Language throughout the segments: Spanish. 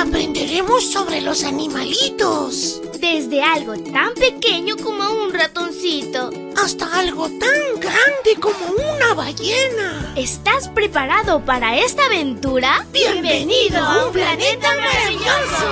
aprenderemos sobre los animalitos. Desde algo tan pequeño como un ratoncito. Hasta algo tan grande como una ballena. ¿Estás preparado para esta aventura? Bienvenido a un planeta maravilloso.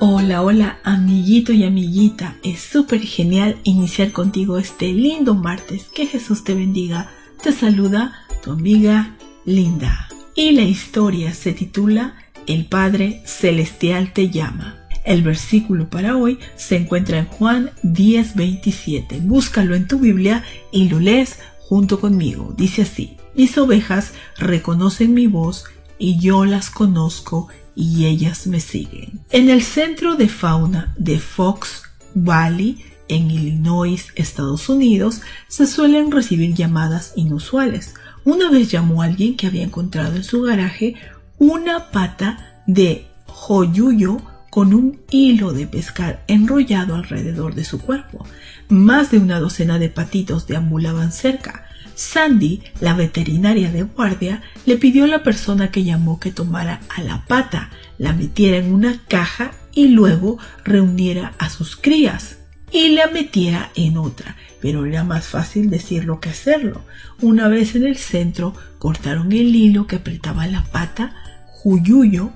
Hola, hola, amiguito y amiguita. Es súper genial iniciar contigo este lindo martes. Que Jesús te bendiga. Te saluda tu amiga Linda. Y la historia se titula El Padre Celestial te llama. El versículo para hoy se encuentra en Juan 10:27. Búscalo en tu Biblia y lo lees junto conmigo. Dice así, mis ovejas reconocen mi voz y yo las conozco y ellas me siguen. En el centro de fauna de Fox Valley, en Illinois, Estados Unidos, se suelen recibir llamadas inusuales. Una vez llamó a alguien que había encontrado en su garaje una pata de joyuyo con un hilo de pescar enrollado alrededor de su cuerpo. Más de una docena de patitos deambulaban cerca. Sandy, la veterinaria de guardia, le pidió a la persona que llamó que tomara a la pata, la metiera en una caja y luego reuniera a sus crías y la metiera en otra, pero era más fácil decirlo que hacerlo. Una vez en el centro, cortaron el hilo que apretaba la pata, Juyuyo,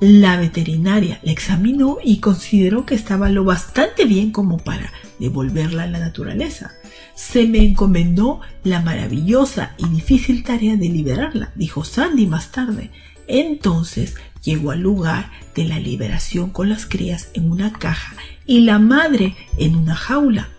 la veterinaria la examinó y consideró que estaba lo bastante bien como para devolverla a la naturaleza. Se me encomendó la maravillosa y difícil tarea de liberarla, dijo Sandy más tarde. Entonces llegó al lugar de la liberación con las crías en una caja y la madre en una jaula.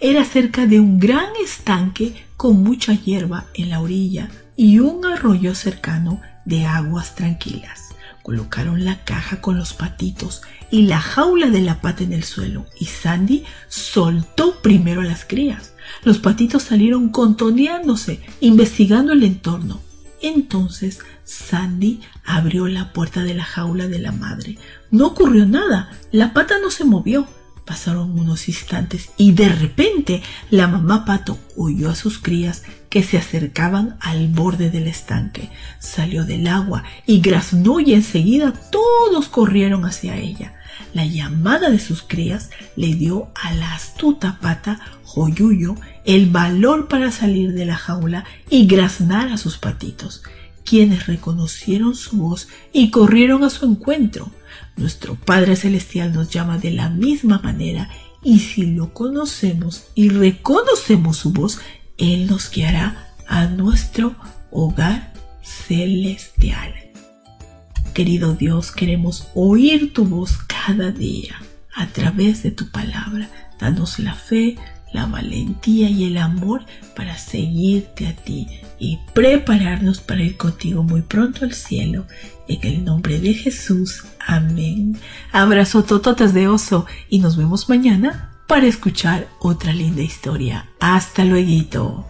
Era cerca de un gran estanque con mucha hierba en la orilla y un arroyo cercano de aguas tranquilas. Colocaron la caja con los patitos y la jaula de la pata en el suelo y Sandy soltó primero a las crías. Los patitos salieron contoneándose, investigando el entorno. Entonces Sandy abrió la puerta de la jaula de la madre. No ocurrió nada, la pata no se movió. Pasaron unos instantes y de repente la mamá pato oyó a sus crías que se acercaban al borde del estanque. Salió del agua y graznó y enseguida todos corrieron hacia ella. La llamada de sus crías le dio a la astuta pata Joyuyo el valor para salir de la jaula y graznar a sus patitos, quienes reconocieron su voz y corrieron a su encuentro. Nuestro Padre Celestial nos llama de la misma manera y si lo conocemos y reconocemos su voz, Él nos guiará a nuestro hogar celestial. Querido Dios, queremos oír tu voz cada día a través de tu palabra. Danos la fe, la valentía y el amor para seguirte a ti y prepararnos para ir contigo muy pronto al cielo. En el nombre de Jesús. Amén. Abrazo tototas de oso y nos vemos mañana para escuchar otra linda historia. Hasta luego.